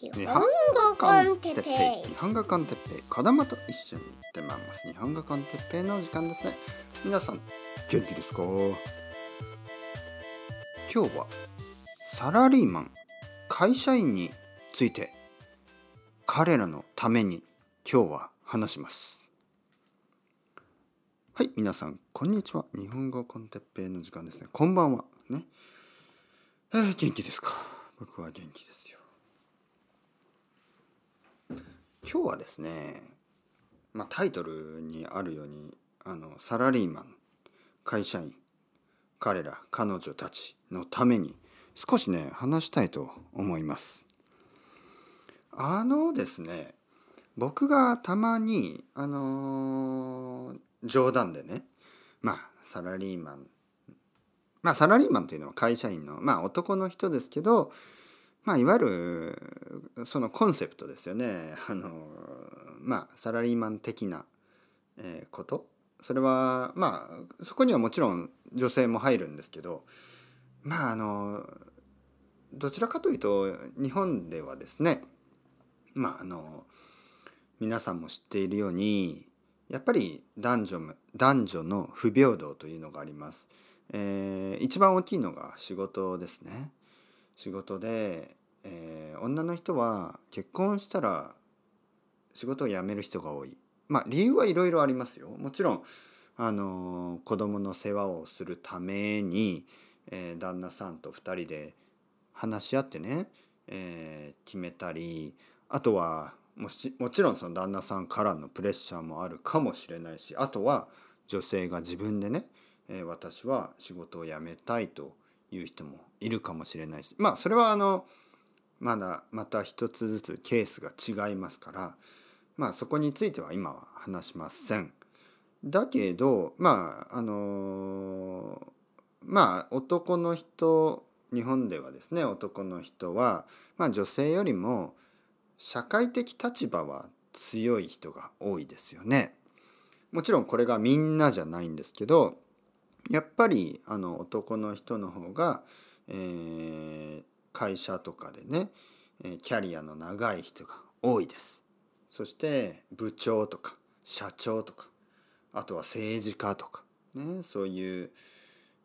日本語コンテッペイ。日本語コンテッペイ。子供と一緒に行ってまいります。日本語コンテッペイの時間ですね。皆さん元気ですか？今日はサラリーマン会社員について彼らのために今日は話します。はい皆さんこんにちは。日本語コンテッペイの時間ですね。こんばんは。ね。えー、元気ですか？僕は元気ですよ今日はですね、まあ、タイトルにあるようにあのサラリーマン会社員彼ら彼女たちのために少しね話したいと思います。あのですね僕がたまにあのー、冗談でねまあサラリーマンまあサラリーマンというのは会社員のまあ男の人ですけどまあ、いわゆるそのコンセプトですよねあのまあサラリーマン的な、え、ことそれはまあそこにはもちろん女性も入るんですけどまああのどちらかというと日本ではですねまああの皆さんも知っているようにやっぱり男女男女の不平等というのがあります。えー、一番大きいのが仕事ですね。仕事でえー、女の人は結婚したら仕事を辞める人が多い。まあ理由はいろいろありますよ。もちろんあのー、子供の世話をするために、えー、旦那さんと2人で話し合ってね、えー、決めたりあとはもしもちろんその旦那さんからのプレッシャーもあるかもしれないしあとは女性が自分でね、えー、私は仕事を辞めたいという人もいるかもしれないしまあそれはあのまだまた一つずつケースが違いますからまあそこについては今は話しません。だけどまああのまあ男の人日本ではですね男の人は、まあ、女性よりも社会的立場は強い人が多いですよね。もちろんこれがみんなじゃないんですけどやっぱりあの男の人の方が、えー、会社とかでねキャリアの長い人が多いです。そして部長とか社長とかあとは政治家とか、ね、そういう、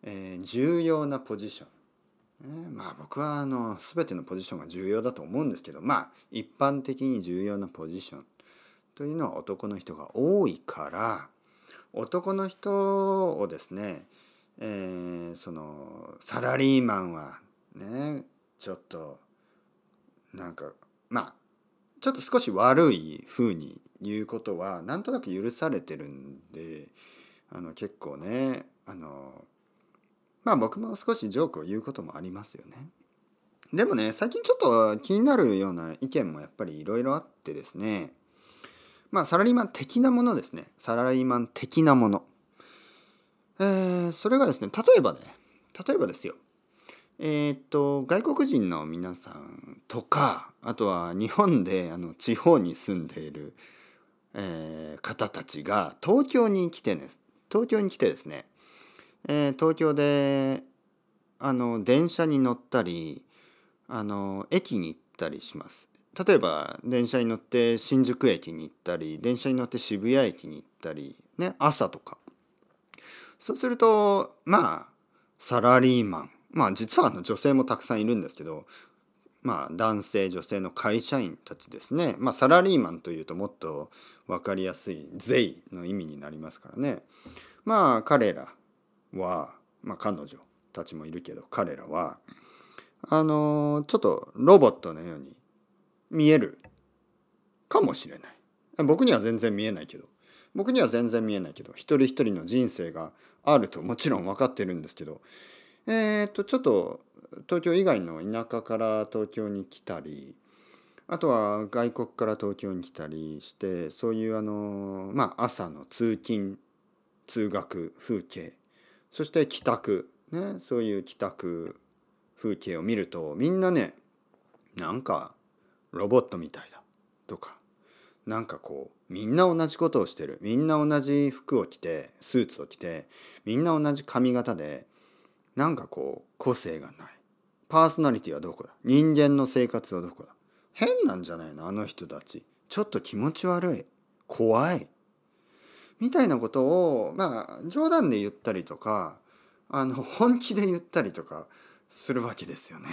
えー、重要なポジション、ね、まあ僕はあの全てのポジションが重要だと思うんですけどまあ一般的に重要なポジションというのは男の人が多いから男の人をですね、えー、そのサラリーマンはねちょっとなんかまあちょっと少し悪い風に言うことはなんとなく許されてるんであの結構ねあのまあ僕も少しジョークを言うこともありますよね。でもね最近ちょっと気になるような意見もやっぱりいろいろあってですねまあサラリーマン的なものですねサラリーマン的なもの。えー、それがですね例えばね例えばですよえー、っと外国人の皆さんとかあとは日本であの地方に住んでいる、えー、方たちが東京に来てね東京に来てですね、えー、東京であの電車に乗ったりあの駅に行ったりします。例えば電車に乗って新宿駅に行ったり電車に乗って渋谷駅に行ったりね朝とかそうするとまあサラリーマン。まあ実はあの女性もたくさんいるんですけどまあ男性女性の会社員たちですね。まあサラリーマンというともっと分かりやすい「税」の意味になりますからね。まあ彼らはまあ彼女たちもいるけど彼らはあのちょっとロボットのように見えるかもしれない。僕には全然見えないけど。僕には全然見えないけど一人一人の人生があるともちろん分かってるんですけどえ、っとちょっと東京以外の田舎から東京に来たりあとは外国から東京に来たりしてそういうあのまあ朝の通勤通学風景そして帰宅ねそういう帰宅風景を見るとみんなねなんかロボットみたいだとかなんかこうみんな同じことをしてる。みんな同じ服を着てスーツを着てみんな同じ髪型でなんかこう個性がない。パーソナリティはどこだ？人間の生活はどこだ？変なんじゃないの？あの人たち。ちょっと気持ち悪い。怖い。みたいなことをまあ冗談で言ったりとかあの本気で言ったりとかするわけですよね。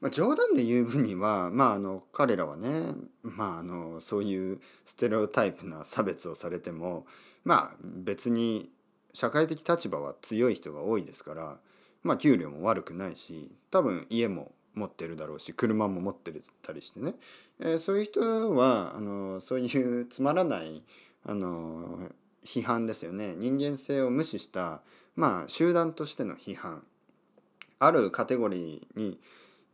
まあ、冗談で言う分には、まあ、あの彼らはね、まあ、あのそういうステレオタイプな差別をされてもまあ別に社会的立場は強い人が多いですから、まあ、給料も悪くないし多分家も持ってるだろうし車も持ってたりしてね、えー、そういう人はあのそういうつまらないあの批判ですよね。人間性を無視したまあ集団としての批判。あるカテゴリーに、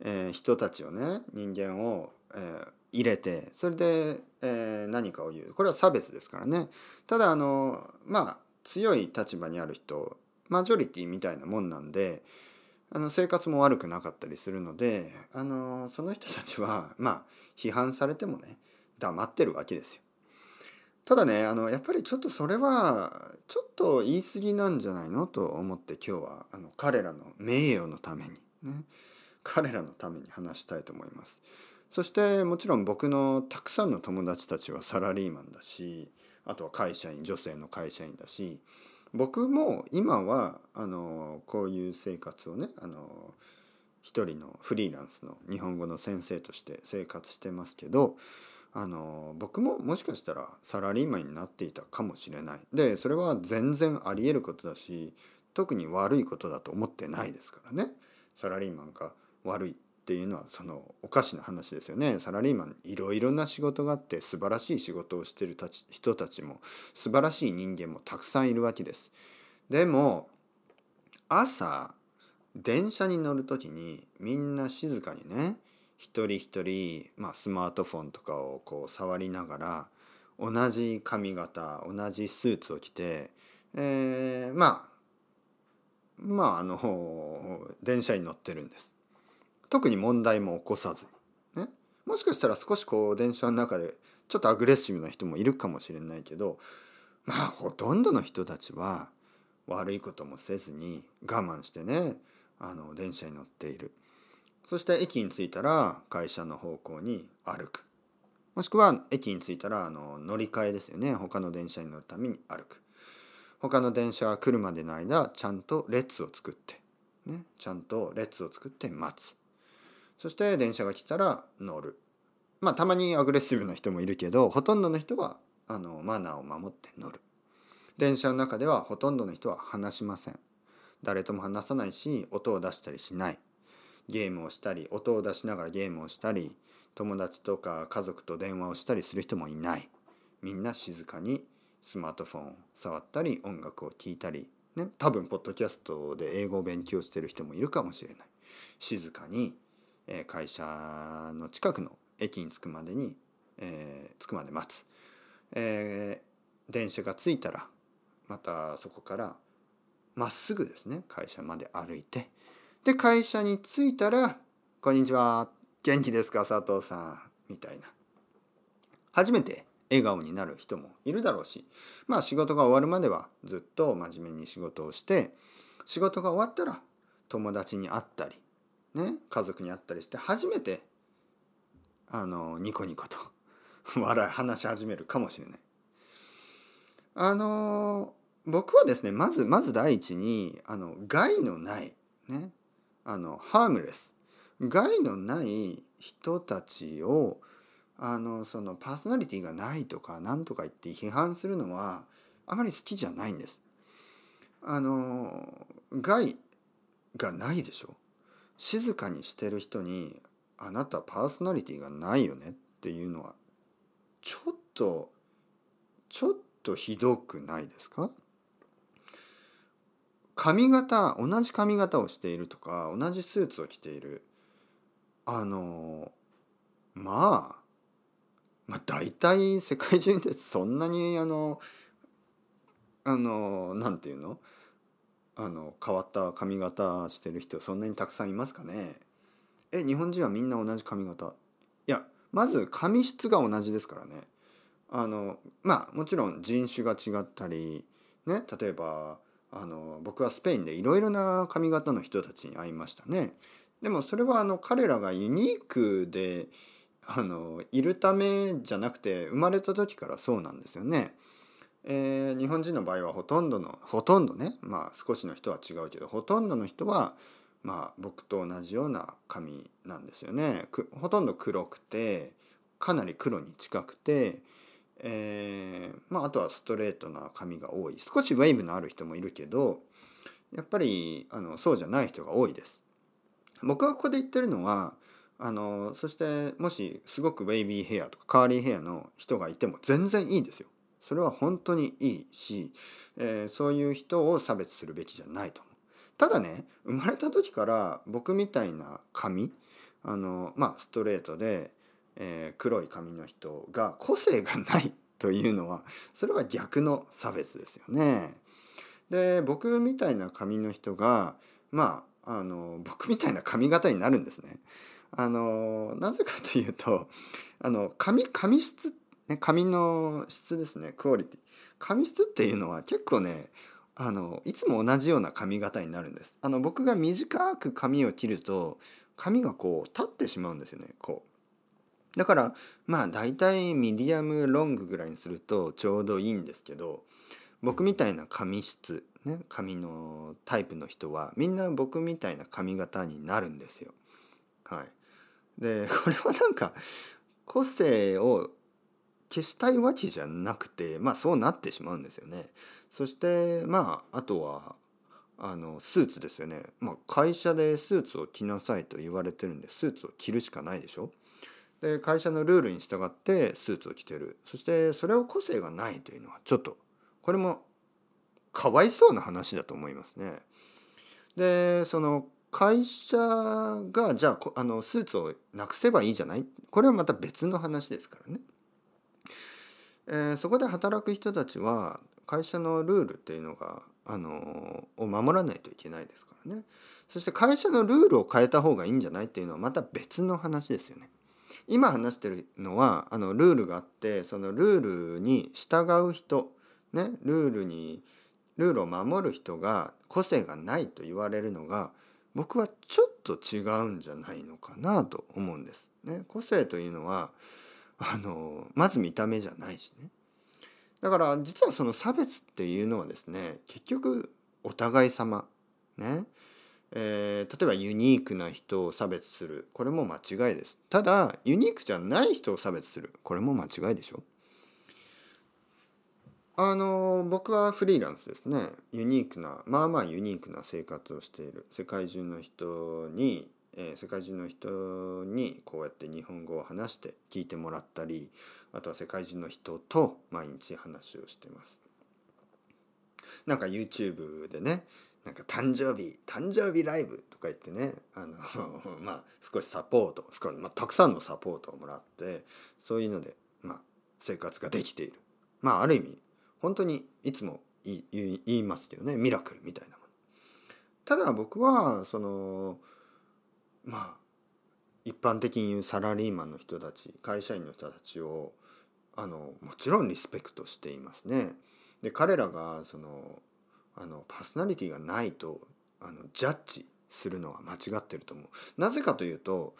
えー、人たちをね人間を、えー、入れてそれで、えー、何かを言う。これは差別ですからね。ただあのまあ強い立場にある人マジョリティみたいなもんなんであの生活も悪くなかったりするのであのその人たちはまあ批判されてもね黙ってるわけですよ。ただねあのやっぱりちょっとそれはちょっと言い過ぎなんじゃないの？と思って今日はあの彼らの名誉のためにね。彼らのために話したいと思います。そしてもちろん僕のたくさんの友達たちはサラリーマンだしあとは会社員女性の会社員だし僕も今はあのこういう生活をねあの一人のフリーランスの日本語の先生として生活してますけどあの僕ももしかしたらサラリーマンになっていたかもしれないでそれは全然ありえることだし特に悪いことだと思ってないですからねサラリーマンが悪いっていうのはそのおかしな話ですよねサラリーマンいろいろな仕事があって素晴らしい仕事をしてるたち人たちも素晴らしい人間もたくさんいるわけですでも朝電車に乗る時にみんな静かにね一人一人、まあ、スマートフォンとかをこう触りながら同じ髪型同じスーツを着て、えー、まあまああの電車に乗ってるんです。特に問題も起こさず、ね、もしかしたら少しこう電車の中でちょっとアグレッシブな人もいるかもしれないけどまあほとんどの人たちは悪いこともせずに我慢してねあの電車に乗っている。そして駅に着いたら会社の方向に歩く。もしくは駅に着いたらあの乗り換えですよね。他の電車に乗るために歩く。他の電車が来るまでの間ちゃんと列を作って、ね、ちゃんと列を作って待つ。そして電車が来たら乗る。まあたまにアグレッシブな人もいるけどほとんどの人はあのマナーを守って乗る。電車の中ではほとんどの人は話しません。誰とも話さないし音を出したりしない。ゲームをしたり音を出しながらゲームをしたり友達とか家族と電話をしたりする人もいない。みんな静かにスマートフォンを触ったり音楽を聴いたり、ね、多分ポッドキャストで英語を勉強してる人もいるかもしれない。静かに、え、会社の近くの駅に着くまでに、えー、着くまで待つ、えー、電車が着いたらまたそこからまっすぐですね会社まで歩いて。で会社に着いたら「こんにちは元気ですか佐藤さん」みたいな。初めて笑顔になる人もいるだろうしまあ仕事が終わるまではずっと真面目に仕事をして仕事が終わったら友達に会ったりね家族に会ったりして初めてあのニコニコと 笑い話し始めるかもしれない。あの僕はですねまずまず第一にあの害のないねあのハームレス害のない人たちをあのそのパーソナリティがないとか何とか言って批判するのはあまり好きじゃないんです。あの害がないでしょ静かにしてる人に「あなたパーソナリティがないよね」っていうのはちょっとちょっとひどくないですか？髪型同じ髪型をしているとか同じスーツを着ているあのまあまあ大体世界中でそんなにあのあのなんていうの？あの変わった髪型してる人そんなにたくさんいますかね？え日本人はみんな同じ髪型？いやまず髪質が同じですからねあのまあもちろん人種が違ったりね例えばあの僕はスペインでいろいろな髪型の人たちに会いましたね。でもそれはあの彼らがユニークであのいるためじゃなくて生まれた時からそうなんですよね。えー、日本人の場合はほとんどのほとんどねまあ少しの人は違うけどほとんどの人はまあ僕と同じような髪なんですよね。ほとんど黒くてかなり黒に近くて、えー、まあ、あとはストレートな髪が多い少しウェーブのある人もいるけどやっぱりあのそうじゃない人が多いです。僕がここで言ってるのはあのそしてもしすごくウェイビーヘアとかカーリーヘアの人がいても全然いいんですよ。それは本当にいいし、えー、そういう人を差別するべきじゃないと思う。ただね生まれた時から僕みたいな髪あのまあストレートで、えー、黒い髪の人が個性がないというのはそれは逆の差別ですよね。で僕みたいな髪の人がまああの僕みたいな髪型になるんですね。あのなぜかというとあの髪髪質、ね、髪の質ですねクオリティ。髪質っていうのは結構ねあのいつも同じような髪型になるんです。あの僕が短く髪を切ると髪がこう立ってしまうんですよねこう。だからまあ大体ミディアムロングぐらいにするとちょうどいいんですけど僕みたいな髪質ね髪のタイプの人はみんな僕みたいな髪型になるんですよ。はい。でこれはなんか個性を消したいわけじゃなくてまあそうなってしまうんですよね。そしてまああとはあのスーツですよね、まあ、会社でスーツを着なさいと言われてるんでスーツを着るしかないでしょ。で会社のルールに従ってスーツを着てるそしてそれを個性がないというのはちょっとこれもかわいそうな話だと思いますね。でその会社がじゃああのスーツをなくせばいいじゃない？これはまた別の話ですからね。えー、そこで働く人たちは会社のルールっていうのがあのを守らないといけないですからね。そして会社のルールを変えた方がいいんじゃないっていうのはまた別の話ですよね。今話してるのはあのルールがあってそのルールに従う人ねルールにルールを守る人が個性がないと言われるのが僕はちょっと違うんじゃないのかなと思うんです。ね、個性というのはあのまず見た目じゃないしね。だから実はその差別っていうのはですね結局お互い様ね、えー、例えばユニークな人を差別するこれも間違いです。ただユニークじゃない人を差別するこれも間違いでしょ。あの僕はフリーランスですねユニークなまあまあユニークな生活をしている世界中の人に、えー、世界中の人にこうやって日本語を話して聞いてもらったりあとは世界中の人と毎日話をしてます。なんか YouTube でねなんか誕生日誕生日ライブとか言ってねあの まあ少しサポート少し、まあ、たくさんのサポートをもらってそういうので、まあ、生活ができているまあある意味本当にいつも言いますよねミラクルみたいなもの。ただ僕はそのまあ一般的に言うサラリーマンの人たち会社員の人たちをあのもちろんリスペクトしていますね。で彼らがそのあのパーソナリティがないとあのジャッジするのは間違ってると思う。なぜかというと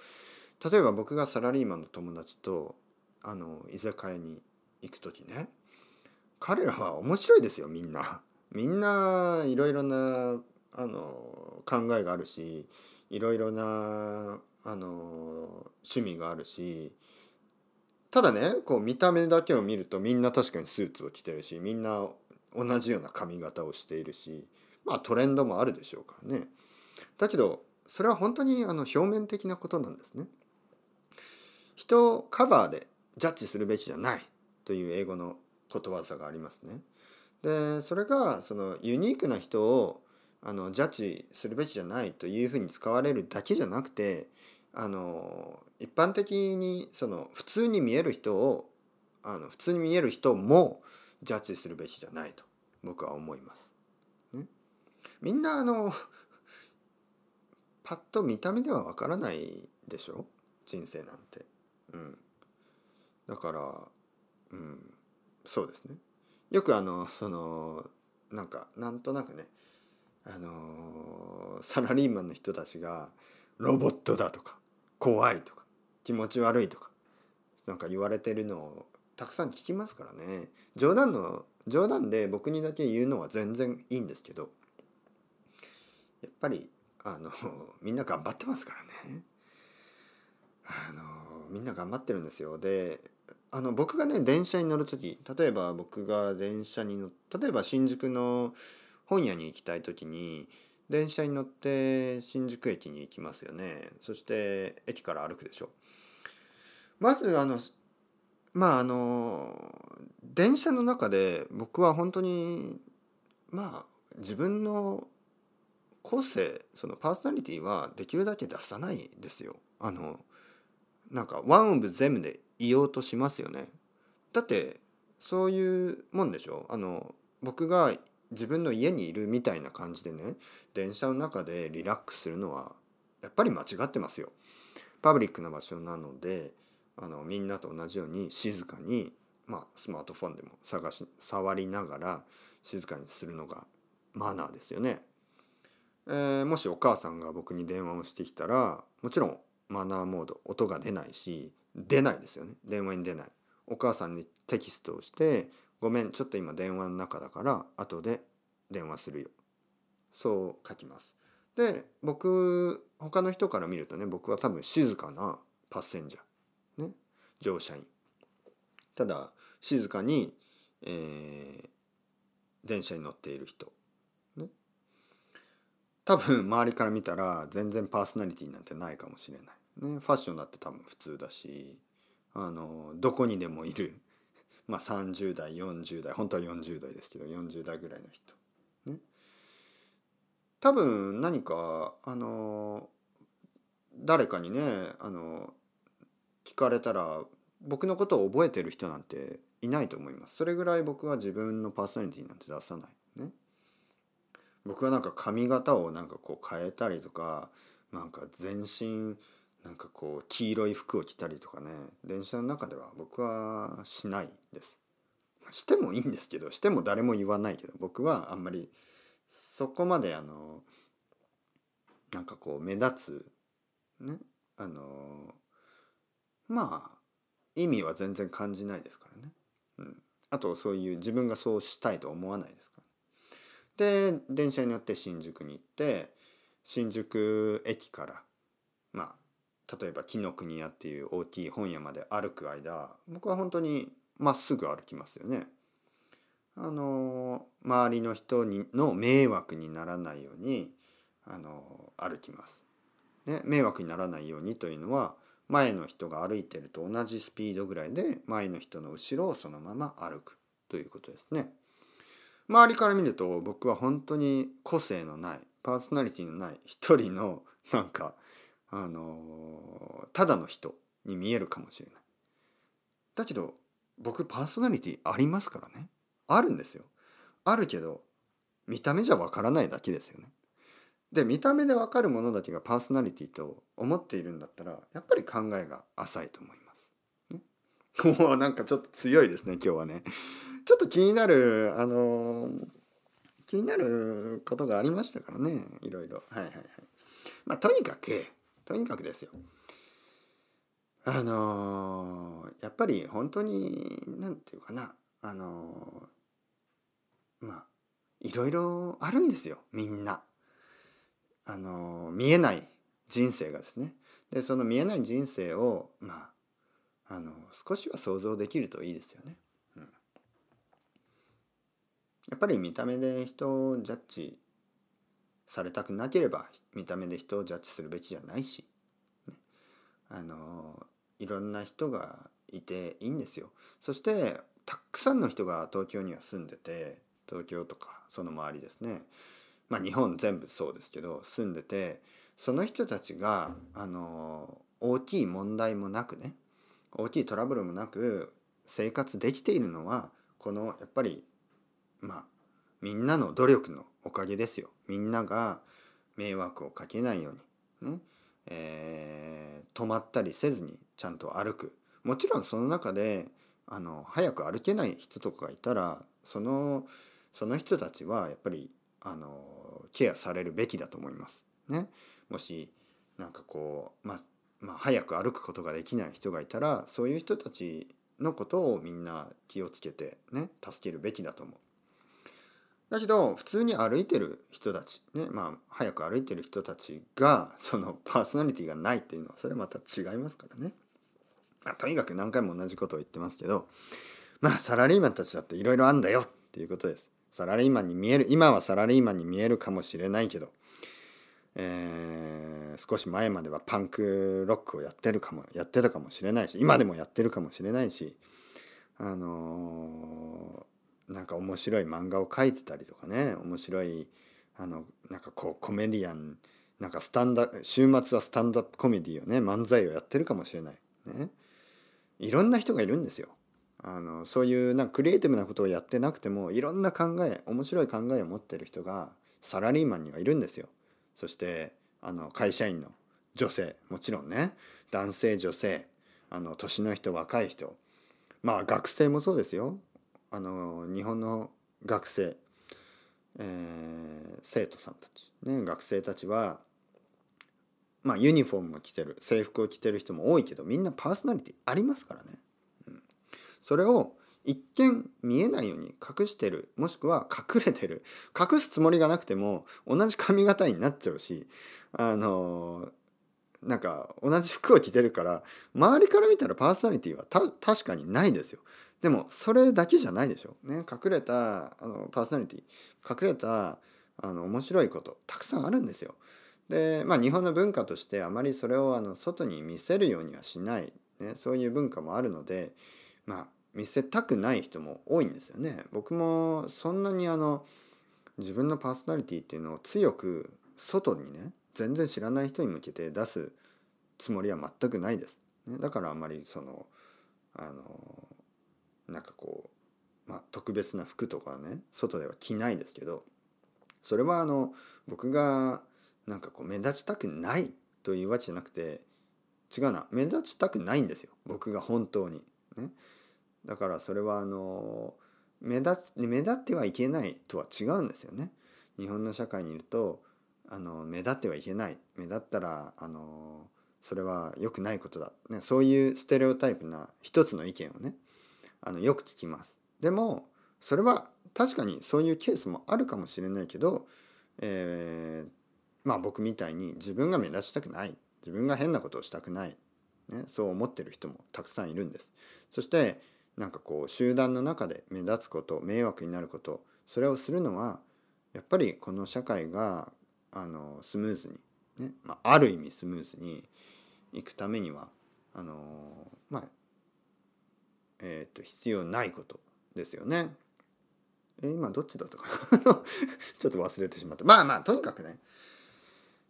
例えば僕がサラリーマンの友達とあの居酒屋に行く時ね彼らは面白いですよみんな。みんないろいろなあの考えがあるしいろいろなあの趣味があるしただねこう見た目だけを見るとみんな確かにスーツを着てるしみんな同じような髪型をしているしまあトレンドもあるでしょうからね。だけどそれは本当にあの表面的なことなんですね。人をカバーでジャッジするべきじゃないという英語のことわざがありますね。でそれがそのユニークな人をあのジャッジするべきじゃないというふうに使われるだけじゃなくてあの一般的にその普通に見える人をあの普通に見える人もジャッジするべきじゃないと僕は思います。ね、みんなあの パッと見た目ではわからないでしょ？人生なんて。うん、だから、うん、そうですね。よくあのそのなんかなんとなくねあのサラリーマンの人たちがロボットだとか怖いとか気持ち悪いとかなんか言われてるのをたくさん聞きますからね。冗談の冗談で僕にだけ言うのは全然いいんですけどやっぱりあのみんな頑張ってますからね。あのみんな頑張ってるんですよ。であの僕がね電車に乗る時例えば僕が電車に乗例えば新宿の本屋に行きたい時に電車に乗って新宿駅に行きますよねそして駅から歩くでしょまずあのまああの電車の中で僕は本当にまあ自分の個性そのパーソナリティはできるだけ出さないですよ。あのなんかワンオブゼムでいようとしますよね。だってそういうもんでしょあの僕が自分の家にいるみたいな感じでね電車の中でリラックスするのはやっぱり間違ってますよ。パブリックな場所なのであのみんなと同じように静かに、まあ、スマートフォンでも探し触りながら静かにするのがマナーですよね。えー、もしお母さんが僕に電話をしてきたらもちろんマナーモード音が出ないし出ないですよね電話に出ないお母さんにテキストをして「ごめんちょっと今電話の中だから後で電話するよ」そう書きます。で僕他の人から見るとね僕は多分静かなパッセンジャー。ね。乗車員。ただ静かに、えー、電車に乗っている人。多分周りから見たら全然パーソナリティなんてないかもしれない。ね、ファッションだって多分普通だしあのどこにでもいる、まあ、30代40代本当は40代ですけど40代ぐらいの人。ね、多分何かあの誰かにねあの聞かれたら僕のことを覚えてる人なんていないと思います。それぐらい僕は自分のパーソナリティなんて出さない。ね。僕はなんか髪型をなんかこう変えたりとかなんか全身なんかこう黄色い服を着たりとかね電車の中では僕はしないです。してもいいんですけどしても誰も言わないけど僕はあんまりそこまであのなんかこう目立つねあのまあ意味は全然感じないですからね、うん、あとそういう自分がそうしたいと思わないですからで電車に乗って新宿に行って新宿駅からまあ例えば紀ノ国屋っていう大きい本屋まで歩く間僕は本当にまっすぐ歩きますよね。あの周りの人にの迷惑にならないようにあの歩きます。ね、迷惑にならないようにというのは前の人が歩いてると同じスピードぐらいで前の人の後ろをそのまま歩くということですね。周りから見ると僕は本当に個性のないパーソナリティのない一人のなんかあの、ただの人に見えるかもしれない。だけど僕パーソナリティありますからね。あるんですよ。あるけど見た目じゃわからないだけですよね。で見た目でわかるものだけがパーソナリティと思っているんだったらやっぱり考えが浅いと思います。ね、もうなんかちょっと強いですね今日はね。ちょっと気になるあの気になることがありましたからねいろいろはいはいはいまあとにかくとにかくですよ。あのやっぱり本当に何て言うかなあのまあいろいろあるんですよみんな。あの見えない人生がですね。でその見えない人生をまああの少しは想像できるといいですよね。うん。やっぱり見た目で人をジャッジされたくなければ見た目で人をジャッジするべきじゃないし、ね、あのいろんな人がいていいんですよ。そしてたくさんの人が東京には住んでて東京とかその周りですねまあ日本全部そうですけど住んでてその人たちがあの大きい問題もなくね大きいトラブルもなく生活できているのはこのやっぱりまあみんなの努力のおかげですよ。みんなが迷惑をかけないようにね、えー、止まったりせずにちゃんと歩く。もちろんその中であの早く歩けない人とかがいたらそのその人たちはやっぱりあのケアされるべきだと思います。ね、もしなんかこう、ま、まあ早く歩くことができない人がいたらそういう人たちのことをみんな気をつけてね助けるべきだと思う。だけど普通に歩いてる人たちねまあ早く歩いてる人たちがそのパーソナリティがないっていうのはそれまた違いますからね。まあ、とにかく何回も同じことを言ってますけどまあサラリーマンたちだっていろいろあんだよっていうことです。サラリーマンに見える今はサラリーマンに見えるかもしれないけど、えー、少し前まではパンクロックをやってるかもやってたかもしれないし今でもやってるかもしれないしあのー、なんか面白い漫画を描いてたりとかね面白いあのなんかこうコメディアンなんかスタンダ週末はスタンダップコメディをね漫才をやってるかもしれない。ね。いろんな人がいるんですよ。あのそういうなんかクリエイティブなことをやってなくてもいろんな考え面白い考えを持ってる人がサラリーマンにはいるんですよ。そしてあの会社員の女性もちろんね。男性女性あの年の人若い人。まあ学生もそうですよ。あの日本の学生、えー、生徒さんたち、ね、学生たちはまあユニフォームを着てる制服を着てる人も多いけどみんなパーソナリティありますからね。うんそれを一見見えないように隠してるもしくは隠れてる隠すつもりがなくても同じ髪型になっちゃうしあのなんか同じ服を着てるから周りから見たらパーソナリティは確かにないですよ。でもそれだけじゃないでしょ。ね、隠れたあのパーソナリティ隠れたあの面白いことたくさんあるんですよ。でまあ日本の文化としてあまりそれをあの外に見せるようにはしない、ね、そういう文化もあるのでまあ見せたくない人も多いんですよね。僕もそんなにあの自分のパーソナリティっていうのを強く外にね全然知らない人に向けて出すつもりは全くないです。ね、だからあんまりそのあのなんかこう、まあ、特別な服とかね外では着ないですけどそれはあの僕がなんかこう目立ちたくないというわけじゃなくて違うな目立ちたくないんですよ僕が本当に。ね、だからそれはあの目立つ目立ってはいけないとは違うんですよね。日本の社会にいるとあの目立ってはいけない目立ったらあのそれは良くないことだ、ね、そういうステレオタイプな一つの意見をねあのよく聞きます。でもそれは確かにそういうケースもあるかもしれないけど、えー、まあ僕みたいに自分が目立ちたくない自分が変なことをしたくない、ね、そう思ってる人もたくさんいるんです。そしてなんかこう集団の中で目立つこと迷惑になることそれをするのはやっぱりこの社会があのスムーズにね、まあ、ある意味スムーズにいくためにはあのまあえっ、ー、と必要ないことですよね。え今どっちだったかな？ちょっと忘れてしまった。まあまあとにかくね、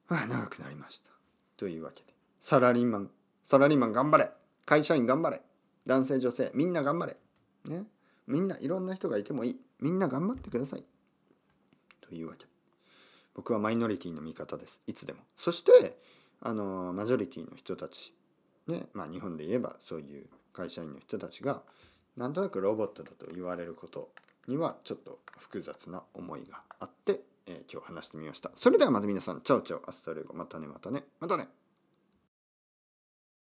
まあ、長くなりました。というわけでサラリーマンサラリーマン頑張れ。会社員頑張れ。男性女性みんな頑張れ。ね。みんないろんな人がいてもいい。みんな頑張ってください。というわけ僕はマイノリティの味方です。いつでも。そしてあのマジョリティの人たち。ねまあ日本で言えばそういう会社員の人たちがなんとなくロボットだと言われることにはちょっと複雑な思いがあって、えー、今日話してみました。それではまた皆さん ciao ciao hasta luego またねまたねまたね。